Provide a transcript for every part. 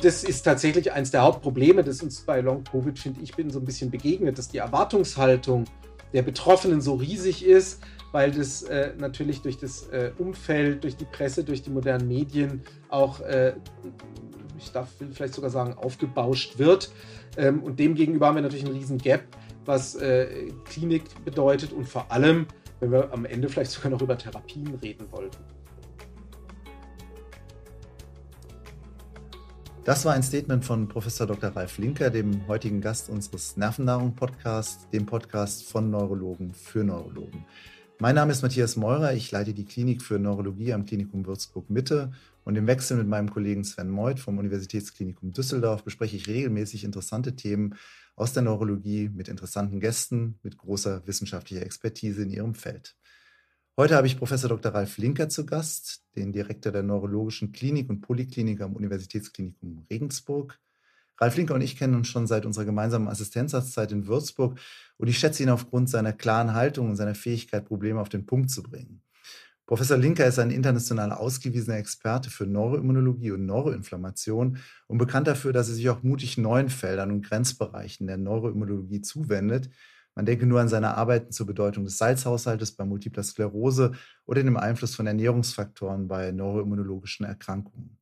das ist tatsächlich eines der Hauptprobleme, das uns bei Long Covid, finde ich, bin so ein bisschen begegnet, dass die Erwartungshaltung der Betroffenen so riesig ist, weil das äh, natürlich durch das äh, Umfeld, durch die Presse, durch die modernen Medien auch, äh, ich darf vielleicht sogar sagen, aufgebauscht wird. Ähm, und demgegenüber haben wir natürlich einen riesen Gap, was äh, Klinik bedeutet und vor allem, wenn wir am Ende vielleicht sogar noch über Therapien reden wollten. Das war ein Statement von Professor Dr. Ralf Linker, dem heutigen Gast unseres Nervennahrung-Podcasts, dem Podcast von Neurologen für Neurologen. Mein Name ist Matthias Meurer, ich leite die Klinik für Neurologie am Klinikum Würzburg Mitte und im Wechsel mit meinem Kollegen Sven Meuth vom Universitätsklinikum Düsseldorf bespreche ich regelmäßig interessante Themen aus der Neurologie mit interessanten Gästen mit großer wissenschaftlicher Expertise in ihrem Feld. Heute habe ich Professor Dr. Ralf Linker zu Gast, den Direktor der Neurologischen Klinik und Poliklinik am Universitätsklinikum Regensburg. Ralf Linker und ich kennen uns schon seit unserer gemeinsamen Assistenzarztzeit in Würzburg und ich schätze ihn aufgrund seiner klaren Haltung und seiner Fähigkeit, Probleme auf den Punkt zu bringen. Professor Linker ist ein international ausgewiesener Experte für Neuroimmunologie und Neuroinflammation und bekannt dafür, dass er sich auch mutig neuen Feldern und Grenzbereichen der Neuroimmunologie zuwendet, man denke nur an seine Arbeiten zur Bedeutung des Salzhaushaltes bei Multipler Sklerose oder dem Einfluss von Ernährungsfaktoren bei neuroimmunologischen Erkrankungen.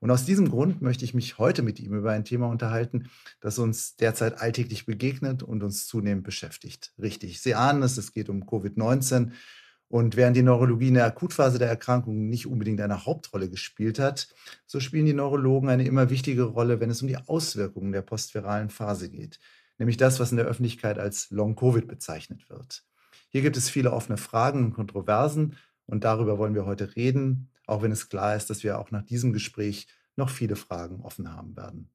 Und aus diesem Grund möchte ich mich heute mit ihm über ein Thema unterhalten, das uns derzeit alltäglich begegnet und uns zunehmend beschäftigt. Richtig, Sie ahnen es, es geht um Covid-19. Und während die Neurologie in der Akutphase der Erkrankung nicht unbedingt eine Hauptrolle gespielt hat, so spielen die Neurologen eine immer wichtigere Rolle, wenn es um die Auswirkungen der postviralen Phase geht nämlich das, was in der Öffentlichkeit als Long-Covid bezeichnet wird. Hier gibt es viele offene Fragen und Kontroversen und darüber wollen wir heute reden, auch wenn es klar ist, dass wir auch nach diesem Gespräch noch viele Fragen offen haben werden.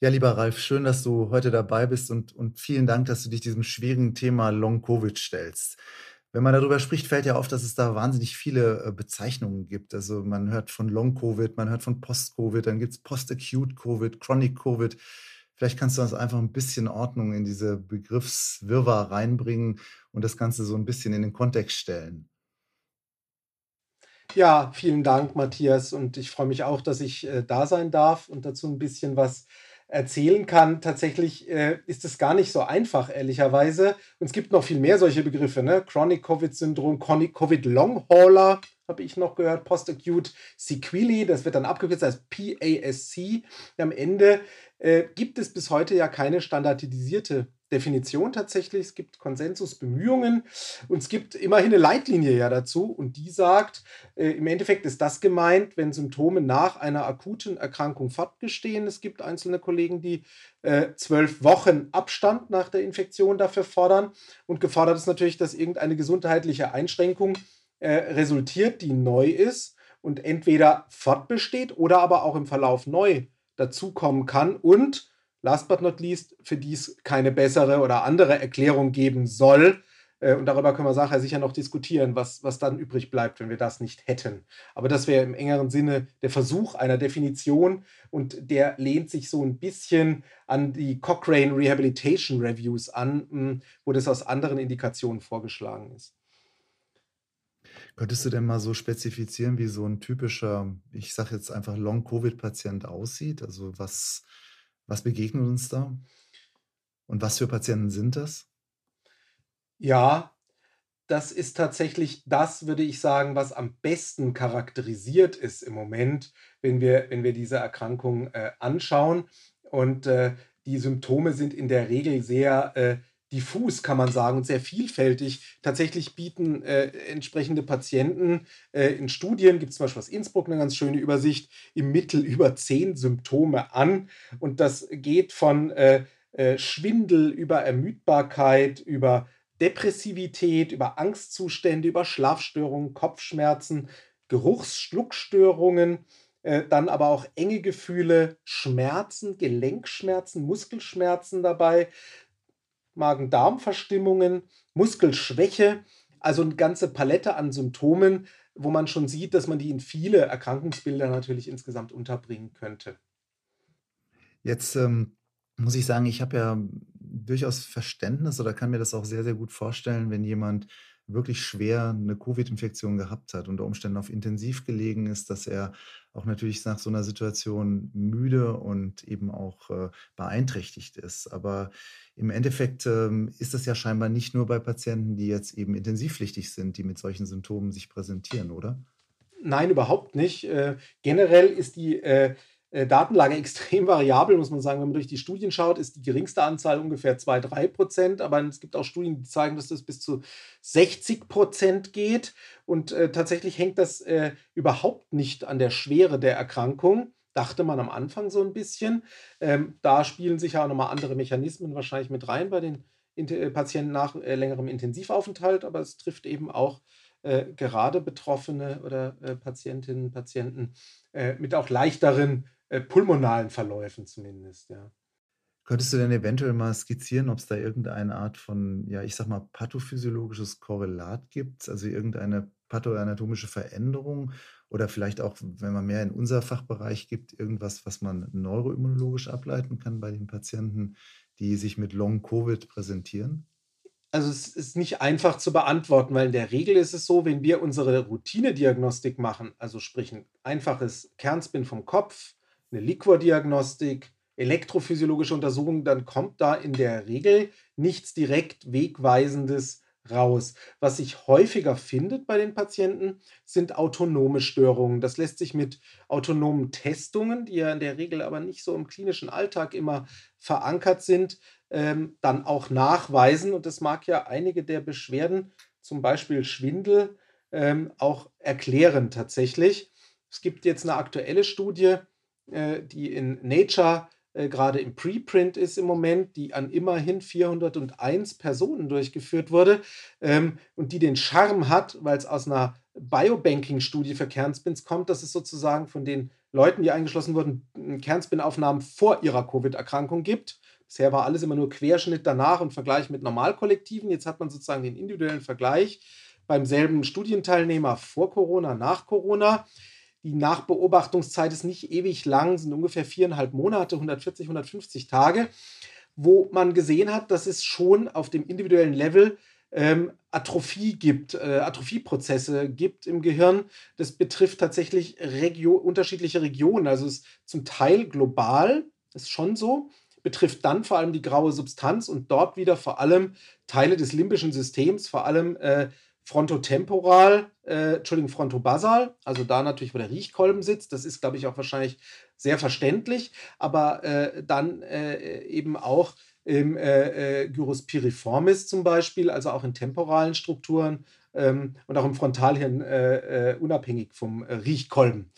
Ja, lieber Ralf, schön, dass du heute dabei bist und, und vielen Dank, dass du dich diesem schwierigen Thema Long-Covid stellst. Wenn man darüber spricht, fällt ja auf, dass es da wahnsinnig viele äh, Bezeichnungen gibt. Also man hört von Long-Covid, man hört von Post-Covid, dann gibt es Post-Acute-Covid, Chronic-Covid. Vielleicht kannst du uns einfach ein bisschen Ordnung in diese Begriffswirrwarr reinbringen und das Ganze so ein bisschen in den Kontext stellen. Ja, vielen Dank, Matthias. Und ich freue mich auch, dass ich äh, da sein darf und dazu ein bisschen was erzählen kann. Tatsächlich äh, ist es gar nicht so einfach, ehrlicherweise. Und es gibt noch viel mehr solche Begriffe, ne? Chronic Covid-Syndrom, Chronic Covid Long Hauler, habe ich noch gehört, Post-Acute Sequelae, das wird dann abgekürzt als PASC. Am Ende äh, gibt es bis heute ja keine standardisierte Definition tatsächlich. Es gibt Konsensusbemühungen und es gibt immerhin eine Leitlinie ja dazu und die sagt, äh, im Endeffekt ist das gemeint, wenn Symptome nach einer akuten Erkrankung fortbestehen. Es gibt einzelne Kollegen, die äh, zwölf Wochen Abstand nach der Infektion dafür fordern und gefordert ist natürlich, dass irgendeine gesundheitliche Einschränkung äh, resultiert, die neu ist und entweder fortbesteht oder aber auch im Verlauf neu dazukommen kann und last but not least, für die es keine bessere oder andere Erklärung geben soll. Äh, und darüber können wir nachher sicher noch diskutieren, was, was dann übrig bleibt, wenn wir das nicht hätten. Aber das wäre im engeren Sinne der Versuch einer Definition und der lehnt sich so ein bisschen an die Cochrane Rehabilitation Reviews an, hm, wo das aus anderen Indikationen vorgeschlagen ist. Könntest du denn mal so spezifizieren, wie so ein typischer, ich sage jetzt einfach Long-Covid-Patient aussieht? Also was, was begegnet uns da? Und was für Patienten sind das? Ja, das ist tatsächlich das, würde ich sagen, was am besten charakterisiert ist im Moment, wenn wir, wenn wir diese Erkrankung äh, anschauen. Und äh, die Symptome sind in der Regel sehr äh, diffus, kann man sagen, und sehr vielfältig. Tatsächlich bieten äh, entsprechende Patienten äh, in Studien, gibt es zum Beispiel aus Innsbruck eine ganz schöne Übersicht, im Mittel über zehn Symptome an. Und das geht von äh, äh Schwindel über Ermüdbarkeit, über Depressivität, über Angstzustände, über Schlafstörungen, Kopfschmerzen, Geruchsschluckstörungen, äh, dann aber auch enge Gefühle, Schmerzen, Gelenkschmerzen, Muskelschmerzen dabei, Magen-Darm-Verstimmungen, Muskelschwäche, also eine ganze Palette an Symptomen, wo man schon sieht, dass man die in viele Erkrankungsbilder natürlich insgesamt unterbringen könnte. Jetzt ähm, muss ich sagen, ich habe ja durchaus Verständnis oder kann mir das auch sehr, sehr gut vorstellen, wenn jemand wirklich schwer eine Covid-Infektion gehabt hat, unter Umständen auf Intensiv gelegen ist, dass er auch natürlich nach so einer Situation müde und eben auch äh, beeinträchtigt ist. Aber im Endeffekt ähm, ist das ja scheinbar nicht nur bei Patienten, die jetzt eben intensivpflichtig sind, die mit solchen Symptomen sich präsentieren, oder? Nein, überhaupt nicht. Äh, generell ist die äh, Datenlage extrem variabel, muss man sagen. Wenn man durch die Studien schaut, ist die geringste Anzahl ungefähr 2-3 Prozent. Aber es gibt auch Studien, die zeigen, dass das bis zu 60 Prozent geht. Und äh, tatsächlich hängt das äh, überhaupt nicht an der Schwere der Erkrankung. Dachte man am Anfang so ein bisschen. Ähm, da spielen sich ja auch nochmal andere Mechanismen wahrscheinlich mit rein bei den äh, Patienten nach äh, längerem Intensivaufenthalt. Aber es trifft eben auch äh, gerade Betroffene oder Patientinnen und Patienten mit auch leichteren äh, pulmonalen Verläufen zumindest, ja. Könntest du denn eventuell mal skizzieren, ob es da irgendeine Art von, ja, ich sag mal, pathophysiologisches Korrelat gibt, also irgendeine pathoanatomische Veränderung oder vielleicht auch, wenn man mehr in unser Fachbereich gibt, irgendwas, was man neuroimmunologisch ableiten kann bei den Patienten, die sich mit Long-Covid präsentieren? Also es ist nicht einfach zu beantworten, weil in der Regel ist es so, wenn wir unsere Routinediagnostik machen, also sprich ein einfaches Kernspin vom Kopf, eine Liquordiagnostik, elektrophysiologische Untersuchungen, dann kommt da in der Regel nichts direkt Wegweisendes raus. Was sich häufiger findet bei den Patienten, sind autonome Störungen. Das lässt sich mit autonomen Testungen, die ja in der Regel aber nicht so im klinischen Alltag immer verankert sind, ähm, dann auch nachweisen. Und das mag ja einige der Beschwerden, zum Beispiel Schwindel, ähm, auch erklären tatsächlich. Es gibt jetzt eine aktuelle Studie, die in Nature äh, gerade im Preprint ist im Moment, die an immerhin 401 Personen durchgeführt wurde ähm, und die den Charme hat, weil es aus einer Biobanking-Studie für Kernspins kommt, dass es sozusagen von den Leuten, die eingeschlossen wurden, Kernspin-Aufnahmen vor ihrer Covid-Erkrankung gibt. Bisher war alles immer nur Querschnitt danach und Vergleich mit Normalkollektiven. Jetzt hat man sozusagen den individuellen Vergleich beim selben Studienteilnehmer vor Corona, nach Corona. Die Nachbeobachtungszeit ist nicht ewig lang, sind ungefähr viereinhalb Monate, 140, 150 Tage, wo man gesehen hat, dass es schon auf dem individuellen Level ähm, Atrophie gibt, äh, Atrophieprozesse gibt im Gehirn. Das betrifft tatsächlich Regio unterschiedliche Regionen. Also es ist zum Teil global, ist schon so, betrifft dann vor allem die graue Substanz und dort wieder vor allem Teile des limbischen Systems, vor allem äh, frontotemporal, äh, Entschuldigung, frontobasal, also da natürlich, wo der Riechkolben sitzt. Das ist, glaube ich, auch wahrscheinlich sehr verständlich, aber äh, dann äh, eben auch im äh, äh, Gyrus piriformis zum Beispiel, also auch in temporalen Strukturen ähm, und auch im Frontalhirn äh, unabhängig vom Riechkolben.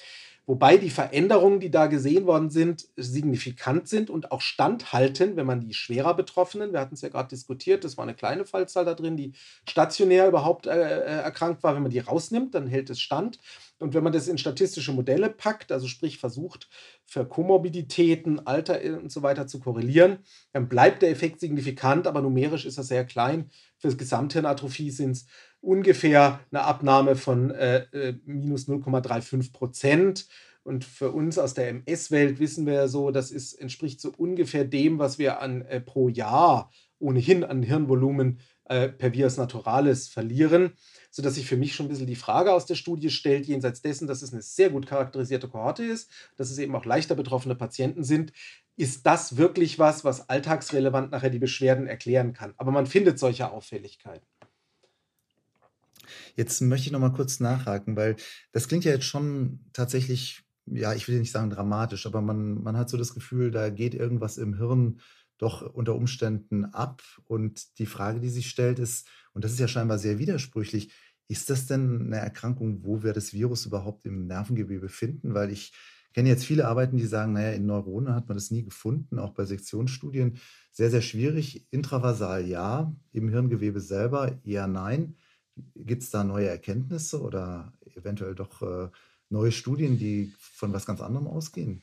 Wobei die Veränderungen, die da gesehen worden sind, signifikant sind und auch standhalten, wenn man die schwerer Betroffenen, wir hatten es ja gerade diskutiert, das war eine kleine Fallzahl da drin, die stationär überhaupt äh, äh, erkrankt war, wenn man die rausnimmt, dann hält es stand. Und wenn man das in statistische Modelle packt, also sprich versucht, für Komorbiditäten, Alter und so weiter zu korrelieren, dann bleibt der Effekt signifikant, aber numerisch ist er sehr klein. Für das Gesamthirnatrophie sind es ungefähr eine Abnahme von äh, äh minus 0,35 Prozent. Und für uns aus der MS-Welt wissen wir ja so, das ist, entspricht so ungefähr dem, was wir an äh, pro Jahr ohnehin an Hirnvolumen äh, per Virus Naturalis verlieren, sodass sich für mich schon ein bisschen die Frage aus der Studie stellt, jenseits dessen, dass es eine sehr gut charakterisierte Kohorte ist, dass es eben auch leichter betroffene Patienten sind, ist das wirklich was, was alltagsrelevant nachher die Beschwerden erklären kann. Aber man findet solche Auffälligkeiten. Jetzt möchte ich noch mal kurz nachhaken, weil das klingt ja jetzt schon tatsächlich, ja, ich will nicht sagen dramatisch, aber man, man hat so das Gefühl, da geht irgendwas im Hirn doch unter Umständen ab. Und die Frage, die sich stellt, ist, und das ist ja scheinbar sehr widersprüchlich, ist das denn eine Erkrankung, wo wir das Virus überhaupt im Nervengewebe finden? Weil ich kenne jetzt viele Arbeiten, die sagen, naja, in Neuronen hat man das nie gefunden, auch bei Sektionsstudien. Sehr, sehr schwierig. Intravasal ja, im Hirngewebe selber eher nein. Gibt es da neue Erkenntnisse oder eventuell doch äh, neue Studien, die von was ganz anderem ausgehen?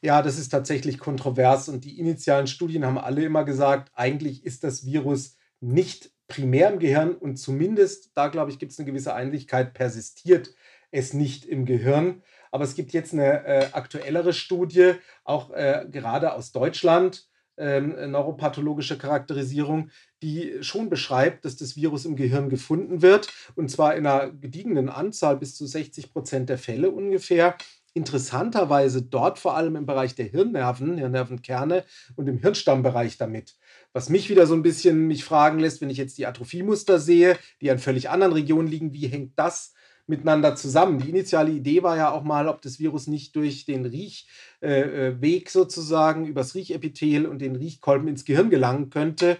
Ja, das ist tatsächlich kontrovers und die initialen Studien haben alle immer gesagt, eigentlich ist das Virus nicht primär im Gehirn und zumindest, da glaube ich, gibt es eine gewisse Einigkeit, persistiert es nicht im Gehirn. Aber es gibt jetzt eine äh, aktuellere Studie, auch äh, gerade aus Deutschland, ähm, neuropathologische Charakterisierung, die schon beschreibt, dass das Virus im Gehirn gefunden wird und zwar in einer gediegenen Anzahl bis zu 60 Prozent der Fälle ungefähr. Interessanterweise dort vor allem im Bereich der Hirnnerven, Hirnnervenkerne und im Hirnstammbereich damit. Was mich wieder so ein bisschen mich fragen lässt, wenn ich jetzt die Atrophiemuster sehe, die an völlig anderen Regionen liegen, wie hängt das miteinander zusammen. Die initiale Idee war ja auch mal, ob das Virus nicht durch den Riechweg äh, äh sozusagen, übers Riechepithel und den Riechkolben ins Gehirn gelangen könnte.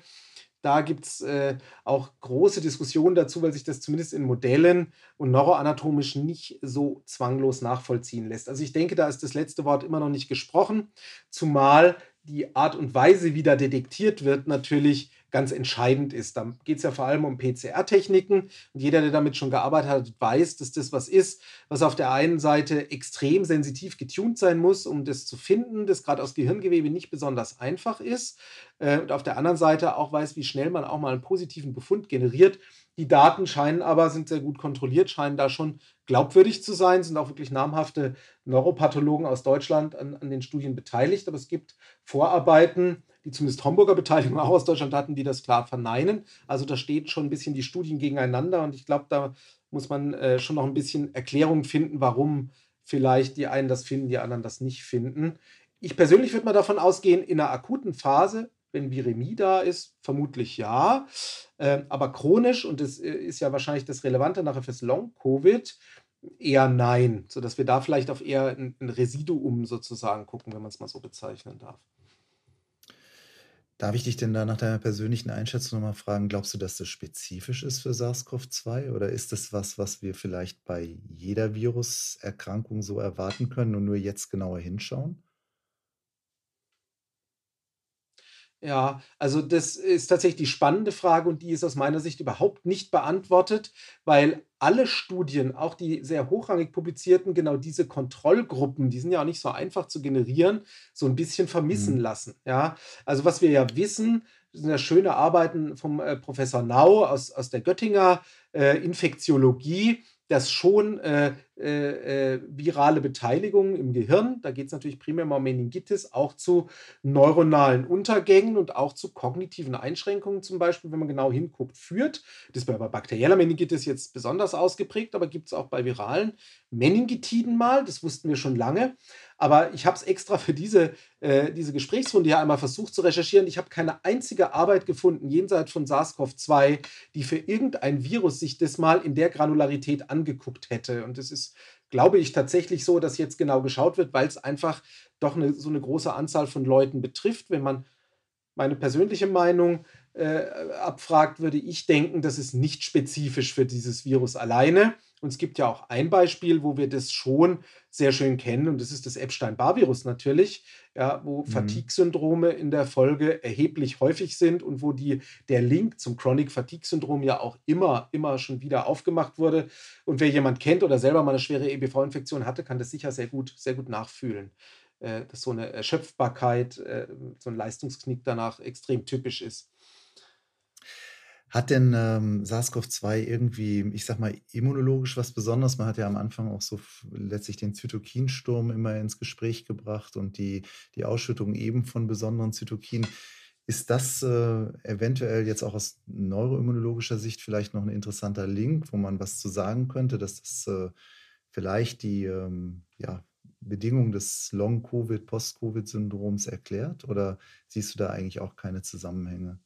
Da gibt es äh, auch große Diskussionen dazu, weil sich das zumindest in Modellen und neuroanatomisch nicht so zwanglos nachvollziehen lässt. Also ich denke, da ist das letzte Wort immer noch nicht gesprochen, zumal die Art und Weise, wie da detektiert wird, natürlich ganz entscheidend ist. Da geht es ja vor allem um PCR-Techniken. Und jeder, der damit schon gearbeitet hat, weiß, dass das was ist, was auf der einen Seite extrem sensitiv getuned sein muss, um das zu finden, das gerade aus Gehirngewebe nicht besonders einfach ist. Äh, und auf der anderen Seite auch weiß, wie schnell man auch mal einen positiven Befund generiert. Die Daten scheinen aber, sind sehr gut kontrolliert, scheinen da schon glaubwürdig zu sein, sind auch wirklich namhafte Neuropathologen aus Deutschland an, an den Studien beteiligt. Aber es gibt Vorarbeiten, die zumindest Homburger Beteiligung auch aus Deutschland hatten, die das klar verneinen. Also da steht schon ein bisschen die Studien gegeneinander und ich glaube, da muss man äh, schon noch ein bisschen Erklärung finden, warum vielleicht die einen das finden, die anderen das nicht finden. Ich persönlich würde mal davon ausgehen, in einer akuten Phase, wenn Viremie da ist, vermutlich ja. Äh, aber chronisch, und das äh, ist ja wahrscheinlich das Relevante nachher fürs Long-Covid, eher nein, sodass wir da vielleicht auf eher ein, ein Residuum sozusagen gucken, wenn man es mal so bezeichnen darf. Darf ich dich denn da nach deiner persönlichen Einschätzung nochmal fragen, glaubst du, dass das spezifisch ist für SARS-CoV-2 oder ist das was, was wir vielleicht bei jeder Viruserkrankung so erwarten können und nur jetzt genauer hinschauen? Ja, also das ist tatsächlich die spannende Frage und die ist aus meiner Sicht überhaupt nicht beantwortet, weil alle Studien, auch die sehr hochrangig publizierten, genau diese Kontrollgruppen, die sind ja auch nicht so einfach zu generieren, so ein bisschen vermissen Mhm. lassen. Ja, also was wir ja wissen, sind ja schöne Arbeiten vom äh, Professor Nau aus, aus der Göttinger äh, Infektiologie dass schon äh, äh, äh, virale Beteiligung im Gehirn, da geht es natürlich primär um Meningitis, auch zu neuronalen Untergängen und auch zu kognitiven Einschränkungen zum Beispiel, wenn man genau hinguckt, führt. Das ist bei bakterieller Meningitis jetzt besonders ausgeprägt, aber gibt es auch bei viralen Meningitiden mal, das wussten wir schon lange. Aber ich habe es extra für diese, äh, diese Gesprächsrunde hier einmal versucht zu recherchieren. Ich habe keine einzige Arbeit gefunden, jenseits von SARS-CoV-2, die für irgendein Virus sich das mal in der Granularität angeguckt hätte. Und es ist, glaube ich, tatsächlich so, dass jetzt genau geschaut wird, weil es einfach doch eine, so eine große Anzahl von Leuten betrifft. Wenn man meine persönliche Meinung äh, abfragt, würde ich denken, das ist nicht spezifisch für dieses Virus alleine. Und es gibt ja auch ein Beispiel, wo wir das schon sehr schön kennen, und das ist das Epstein-Barr-Virus natürlich, ja, wo mhm. Fatigue-Syndrome in der Folge erheblich häufig sind und wo die, der Link zum Chronic Fatigue-Syndrom ja auch immer, immer schon wieder aufgemacht wurde. Und wer jemand kennt oder selber mal eine schwere EBV-Infektion hatte, kann das sicher sehr gut, sehr gut nachfühlen. Äh, dass so eine Erschöpfbarkeit, äh, so ein Leistungsknick danach extrem typisch ist. Hat denn ähm, SARS-CoV-2 irgendwie, ich sag mal, immunologisch was Besonderes? Man hat ja am Anfang auch so letztlich den Zytokinsturm immer ins Gespräch gebracht und die, die Ausschüttung eben von besonderen Zytokinen. Ist das äh, eventuell jetzt auch aus neuroimmunologischer Sicht vielleicht noch ein interessanter Link, wo man was zu sagen könnte, dass das äh, vielleicht die ähm, ja, Bedingungen des Long-Covid, Post-Covid-Syndroms erklärt? Oder siehst du da eigentlich auch keine Zusammenhänge?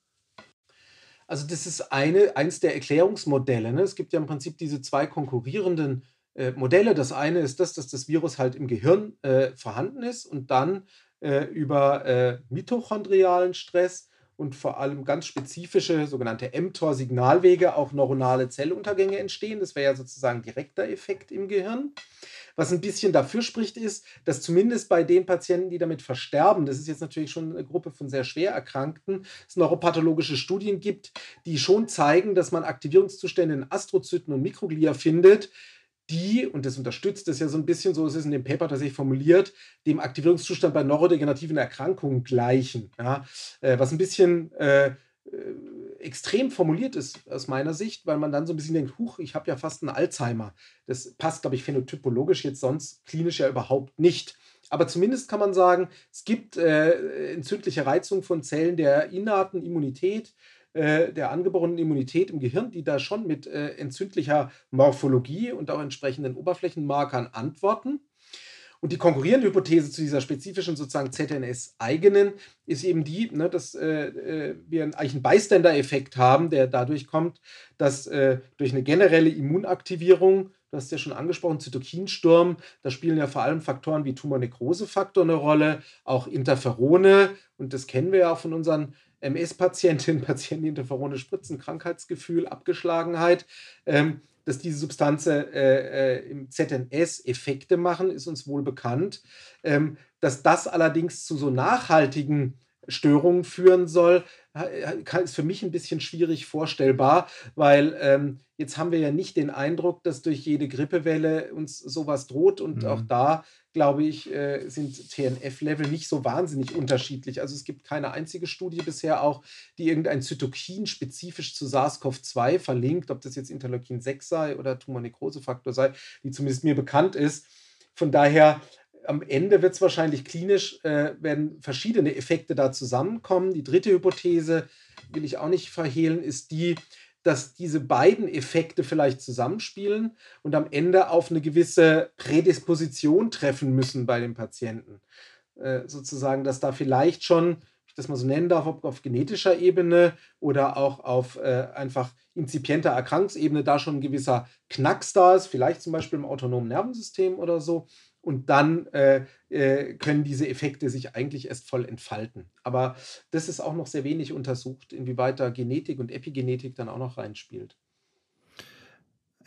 Also das ist eine, eins der Erklärungsmodelle. Ne? Es gibt ja im Prinzip diese zwei konkurrierenden äh, Modelle. Das eine ist das, dass das Virus halt im Gehirn äh, vorhanden ist und dann äh, über äh, mitochondrialen Stress und vor allem ganz spezifische sogenannte mTOR-Signalwege auch neuronale Zelluntergänge entstehen. Das wäre ja sozusagen direkter Effekt im Gehirn. Was ein bisschen dafür spricht, ist, dass zumindest bei den Patienten, die damit versterben, das ist jetzt natürlich schon eine Gruppe von sehr schwer Erkrankten, es neuropathologische Studien gibt, die schon zeigen, dass man Aktivierungszustände in Astrozyten und Mikroglia findet, die, und das unterstützt es ja so ein bisschen, so ist es in dem Paper tatsächlich formuliert, dem Aktivierungszustand bei neurodegenerativen Erkrankungen gleichen. Ja? Äh, was ein bisschen äh, äh extrem formuliert ist aus meiner Sicht, weil man dann so ein bisschen denkt, huch, ich habe ja fast einen Alzheimer. Das passt, glaube ich, phänotypologisch jetzt sonst klinisch ja überhaupt nicht. Aber zumindest kann man sagen, es gibt äh, entzündliche Reizung von Zellen der innerten Immunität, äh, der angeborenen Immunität im Gehirn, die da schon mit äh, entzündlicher Morphologie und auch entsprechenden Oberflächenmarkern antworten. Und die konkurrierende Hypothese zu dieser spezifischen sozusagen ZNS-eigenen ist eben die, ne, dass äh, äh, wir einen Bystander-Effekt haben, der dadurch kommt, dass äh, durch eine generelle Immunaktivierung, du hast ja schon angesprochen, Zytokinsturm, da spielen ja vor allem Faktoren wie Tumornekrosefaktor eine Rolle, auch Interferone, und das kennen wir ja auch von unseren MS-Patientinnen, Patienten, Interferone spritzen, Krankheitsgefühl, Abgeschlagenheit. Ähm, dass diese Substanzen äh, äh, im ZNS Effekte machen, ist uns wohl bekannt. Ähm, dass das allerdings zu so nachhaltigen Störungen führen soll, ist für mich ein bisschen schwierig vorstellbar, weil ähm, jetzt haben wir ja nicht den Eindruck, dass durch jede Grippewelle uns sowas droht und mhm. auch da glaube ich, äh, sind TNF-Level nicht so wahnsinnig unterschiedlich. Also es gibt keine einzige Studie bisher auch, die irgendein Zytokin spezifisch zu SARS-CoV-2 verlinkt, ob das jetzt Interleukin 6 sei oder Tumornekrosefaktor sei, die zumindest mir bekannt ist. Von daher am Ende wird es wahrscheinlich klinisch, äh, werden verschiedene Effekte da zusammenkommen. Die dritte Hypothese, will ich auch nicht verhehlen, ist die, dass diese beiden Effekte vielleicht zusammenspielen und am Ende auf eine gewisse Prädisposition treffen müssen bei dem Patienten. Äh, sozusagen, dass da vielleicht schon, ich das mal so nennen darf, ob auf genetischer Ebene oder auch auf äh, einfach inzipienter Erkrankungsebene da schon ein gewisser Knacks da ist, vielleicht zum Beispiel im autonomen Nervensystem oder so und dann äh, äh, können diese Effekte sich eigentlich erst voll entfalten. Aber das ist auch noch sehr wenig untersucht, inwieweit da Genetik und Epigenetik dann auch noch reinspielt.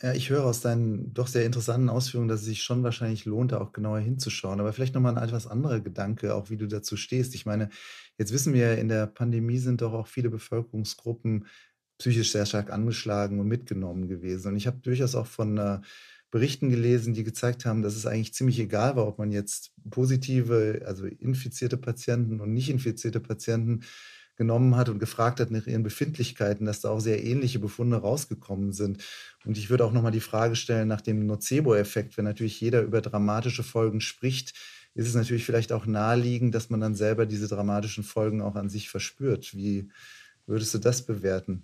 Ja, ich höre aus deinen doch sehr interessanten Ausführungen, dass es sich schon wahrscheinlich lohnt, da auch genauer hinzuschauen. Aber vielleicht nochmal ein etwas anderer Gedanke, auch wie du dazu stehst. Ich meine, jetzt wissen wir, in der Pandemie sind doch auch viele Bevölkerungsgruppen psychisch sehr stark angeschlagen und mitgenommen gewesen. Und ich habe durchaus auch von äh, Berichten gelesen, die gezeigt haben, dass es eigentlich ziemlich egal war, ob man jetzt positive, also infizierte Patienten und nicht infizierte Patienten genommen hat und gefragt hat nach ihren Befindlichkeiten, dass da auch sehr ähnliche Befunde rausgekommen sind. Und ich würde auch nochmal die Frage stellen nach dem Nocebo-Effekt. Wenn natürlich jeder über dramatische Folgen spricht, ist es natürlich vielleicht auch naheliegend, dass man dann selber diese dramatischen Folgen auch an sich verspürt. Wie würdest du das bewerten?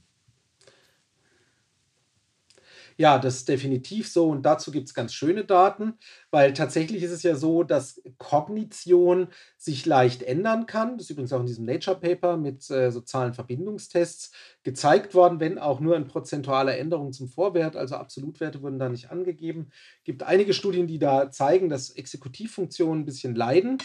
Ja, das ist definitiv so und dazu gibt es ganz schöne Daten, weil tatsächlich ist es ja so, dass Kognition sich leicht ändern kann. Das ist übrigens auch in diesem Nature Paper mit äh, sozialen Verbindungstests gezeigt worden, wenn auch nur in prozentualer Änderung zum Vorwert, also Absolutwerte wurden da nicht angegeben. Es gibt einige Studien, die da zeigen, dass Exekutivfunktionen ein bisschen leiden.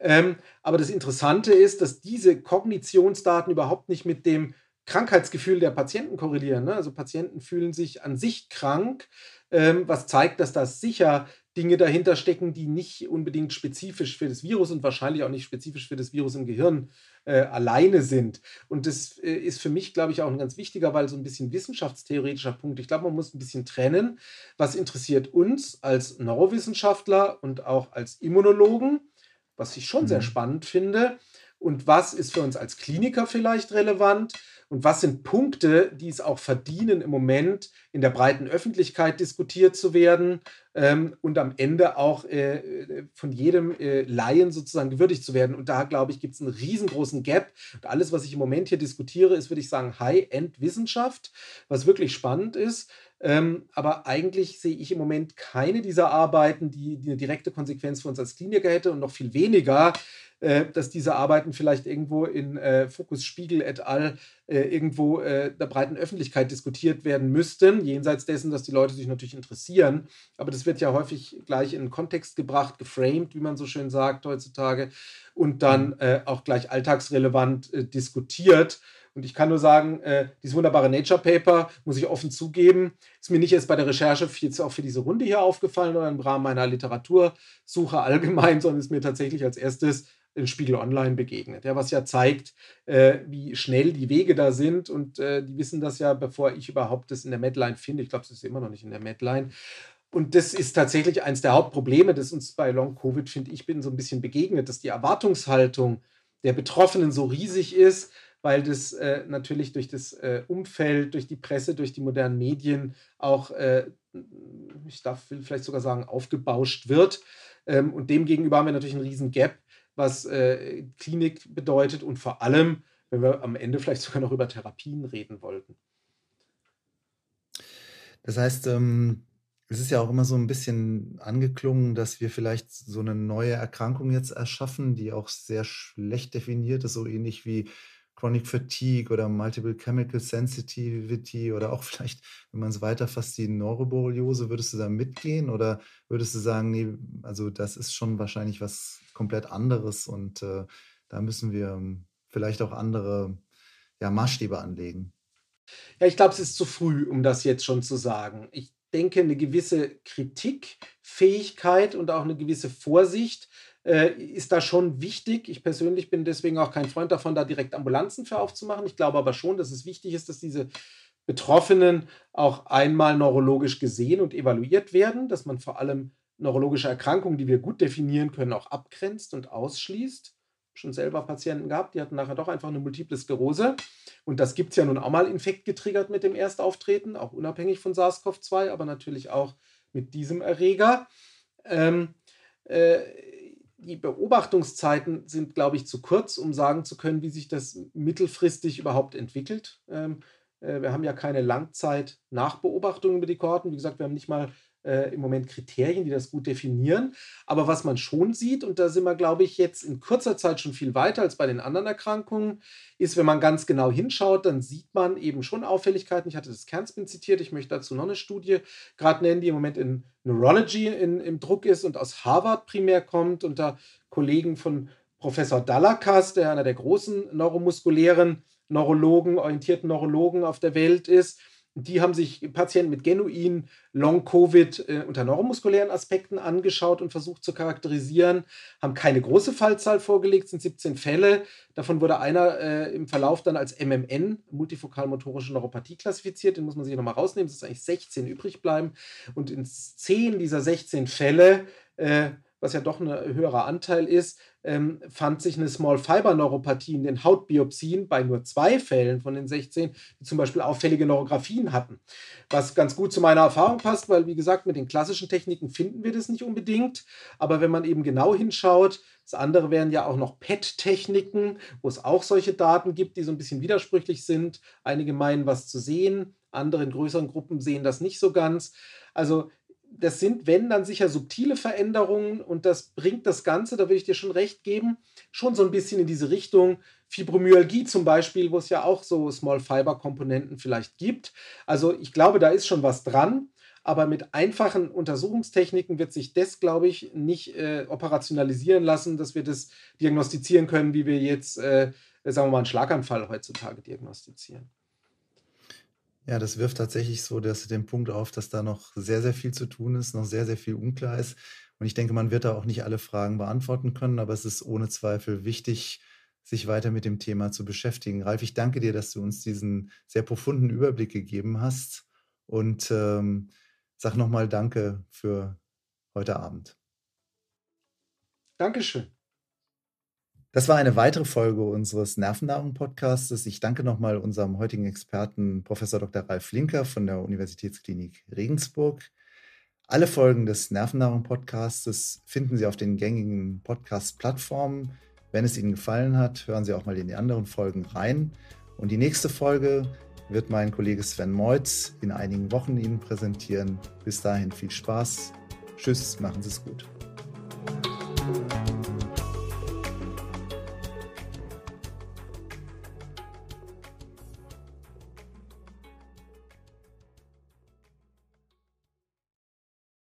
Ähm, aber das Interessante ist, dass diese Kognitionsdaten überhaupt nicht mit dem Krankheitsgefühl der Patienten korrelieren. Ne? Also Patienten fühlen sich an sich krank, ähm, was zeigt, dass da sicher Dinge dahinter stecken, die nicht unbedingt spezifisch für das Virus und wahrscheinlich auch nicht spezifisch für das Virus im Gehirn äh, alleine sind. Und das äh, ist für mich, glaube ich, auch ein ganz wichtiger, weil so ein bisschen wissenschaftstheoretischer Punkt. Ich glaube, man muss ein bisschen trennen, was interessiert uns als Neurowissenschaftler und auch als Immunologen, was ich schon mhm. sehr spannend finde, und was ist für uns als Kliniker vielleicht relevant und was sind Punkte, die es auch verdienen, im Moment in der breiten Öffentlichkeit diskutiert zu werden ähm, und am Ende auch äh, von jedem äh, Laien sozusagen gewürdigt zu werden. Und da, glaube ich, gibt es einen riesengroßen Gap. Und alles, was ich im Moment hier diskutiere, ist, würde ich sagen, High-End-Wissenschaft, was wirklich spannend ist. Ähm, aber eigentlich sehe ich im Moment keine dieser Arbeiten, die, die, eine direkte Konsequenz für uns als Kliniker hätte und noch viel weniger dass diese Arbeiten vielleicht irgendwo in äh, Fokus Spiegel et al. Äh, irgendwo äh, der breiten Öffentlichkeit diskutiert werden müssten, jenseits dessen, dass die Leute sich natürlich interessieren. Aber das wird ja häufig gleich in Kontext gebracht, geframed, wie man so schön sagt heutzutage, und dann mhm. äh, auch gleich alltagsrelevant äh, diskutiert. Und ich kann nur sagen, äh, dieses wunderbare Nature Paper, muss ich offen zugeben, ist mir nicht erst bei der Recherche jetzt auch für diese Runde hier aufgefallen oder im Rahmen meiner Literatursuche allgemein, sondern ist mir tatsächlich als erstes in Spiegel Online begegnet, ja, was ja zeigt, äh, wie schnell die Wege da sind und äh, die wissen das ja, bevor ich überhaupt das in der Medline finde. Ich glaube, es ist immer noch nicht in der Medline. Und das ist tatsächlich eines der Hauptprobleme, das uns bei Long Covid, finde ich, bin so ein bisschen begegnet, dass die Erwartungshaltung der Betroffenen so riesig ist, weil das äh, natürlich durch das äh, Umfeld, durch die Presse, durch die modernen Medien auch, äh, ich darf vielleicht sogar sagen, aufgebauscht wird Ähm, und demgegenüber haben wir natürlich einen riesen Gap, was äh, Klinik bedeutet und vor allem, wenn wir am Ende vielleicht sogar noch über Therapien reden wollten. Das heißt, ähm, es ist ja auch immer so ein bisschen angeklungen, dass wir vielleicht so eine neue Erkrankung jetzt erschaffen, die auch sehr schlecht definiert ist, so ähnlich wie Chronic Fatigue oder Multiple Chemical Sensitivity oder auch vielleicht, wenn man es weiterfasst, die Neuroborreliose. Würdest du da mitgehen oder würdest du sagen, nee, also das ist schon wahrscheinlich was komplett anderes und äh, da müssen wir ähm, vielleicht auch andere ja, Maßstäbe anlegen? Ja, ich glaube, es ist zu früh, um das jetzt schon zu sagen. Ich denke, eine gewisse Kritikfähigkeit und auch eine gewisse Vorsicht äh, ist da schon wichtig. Ich persönlich bin deswegen auch kein Freund davon, da direkt Ambulanzen für aufzumachen. Ich glaube aber schon, dass es wichtig ist, dass diese Betroffenen auch einmal neurologisch gesehen und evaluiert werden, dass man vor allem neurologische Erkrankungen, die wir gut definieren können, auch abgrenzt und ausschließt schon selber Patienten gehabt, die hatten nachher doch einfach eine Multiple Sklerose. Und das gibt es ja nun auch mal infektgetriggert mit dem Erstauftreten, auch unabhängig von SARS-CoV-2, aber natürlich auch mit diesem Erreger. Ähm, äh, die Beobachtungszeiten sind, glaube ich, zu kurz, um sagen zu können, wie sich das mittelfristig überhaupt entwickelt. Ähm, äh, wir haben ja keine Langzeit-Nachbeobachtungen über die Kohorten. Wie gesagt, wir haben nicht mal äh, im Moment Kriterien, die das gut definieren. Aber was man schon sieht, und da sind wir, glaube ich, jetzt in kurzer Zeit schon viel weiter als bei den anderen Erkrankungen, ist, wenn man ganz genau hinschaut, dann sieht man eben schon Auffälligkeiten. Ich hatte das Kernspin zitiert, ich möchte dazu noch eine Studie gerade nennen, die im Moment in Neurology in, im Druck ist und aus Harvard primär kommt, unter Kollegen von Professor Dallakas, der einer der großen neuromuskulären Neurologen, orientierten Neurologen auf der Welt ist die haben sich Patienten mit genuin Long-Covid äh, unter neuromuskulären Aspekten angeschaut und versucht zu charakterisieren, haben keine große Fallzahl vorgelegt, sind 17 Fälle. Davon wurde einer äh, im Verlauf dann als MMN, multifokalmotorische Neuropathie, klassifiziert. Den muss man sich nochmal rausnehmen, es ist eigentlich 16 übrig bleiben. Und in 10 dieser 16 Fälle äh, was ja doch ein höherer Anteil ist, ähm, fand sich eine Small Fiber Neuropathie in den Hautbiopsien bei nur zwei Fällen von den 16, die zum Beispiel auffällige Neurographien hatten. Was ganz gut zu meiner Erfahrung passt, weil wie gesagt, mit den klassischen Techniken finden wir das nicht unbedingt. Aber wenn man eben genau hinschaut, das andere wären ja auch noch PET-Techniken, wo es auch solche Daten gibt, die so ein bisschen widersprüchlich sind. Einige meinen, was zu sehen, andere in größeren Gruppen sehen das nicht so ganz. Also das sind, wenn, dann sicher subtile Veränderungen und das bringt das Ganze, da will ich dir schon recht geben, schon so ein bisschen in diese Richtung. Fibromyalgie zum Beispiel, wo es ja auch so Small Fiber Komponenten vielleicht gibt. Also ich glaube, da ist schon was dran. Aber mit einfachen Untersuchungstechniken wird sich das, glaube ich, nicht äh, operationalisieren lassen, dass wir das diagnostizieren können, wie wir jetzt, äh, sagen wir mal, einen Schlaganfall heutzutage diagnostizieren. Ja, das wirft tatsächlich so dass den Punkt auf, dass da noch sehr, sehr viel zu tun ist, noch sehr, sehr viel unklar ist. Und ich denke, man wird da auch nicht alle Fragen beantworten können, aber es ist ohne Zweifel wichtig, sich weiter mit dem Thema zu beschäftigen. Ralf, ich danke dir, dass du uns diesen sehr profunden Überblick gegeben hast und ähm, sag nochmal Danke für heute Abend. Dankeschön. Das war eine weitere Folge unseres Nervennahrung-Podcasts. Ich danke nochmal unserem heutigen Experten, Professor Dr. Ralf Linker von der Universitätsklinik Regensburg. Alle Folgen des Nervennahrung-Podcasts finden Sie auf den gängigen Podcast-Plattformen. Wenn es Ihnen gefallen hat, hören Sie auch mal in die anderen Folgen rein. Und die nächste Folge wird mein Kollege Sven Meutz in einigen Wochen Ihnen präsentieren. Bis dahin viel Spaß. Tschüss, machen Sie es gut.